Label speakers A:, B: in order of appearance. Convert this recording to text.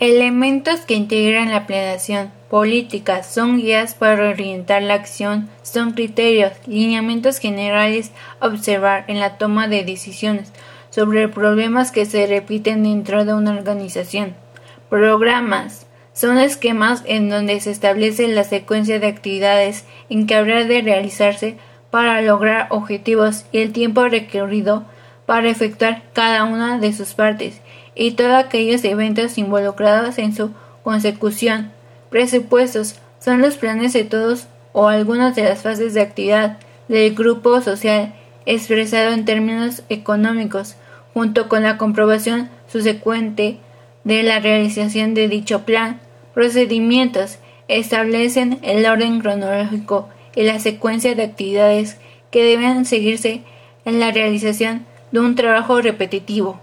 A: Elementos que integran la planeación política son guías para orientar la acción, son criterios, lineamientos generales a observar en la toma de decisiones sobre problemas que se repiten dentro de una organización. Programas son esquemas en donde se establece la secuencia de actividades en que habrá de realizarse para lograr objetivos y el tiempo requerido para efectuar cada una de sus partes y todos aquellos eventos involucrados en su consecución. Presupuestos son los planes de todos o algunas de las fases de actividad del grupo social expresado en términos económicos, junto con la comprobación subsecuente de la realización de dicho plan. Procedimientos establecen el orden cronológico y la secuencia de actividades que deben seguirse en la realización de un trabajo repetitivo.